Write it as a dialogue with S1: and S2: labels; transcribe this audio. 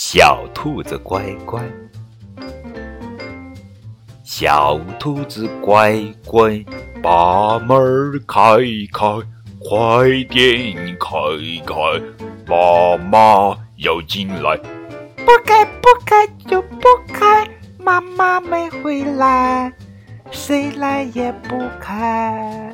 S1: 小兔子乖乖。小兔子乖乖把门开开快点开开妈妈要进来。
S2: 不开不开就不开妈妈没回来谁来也不开。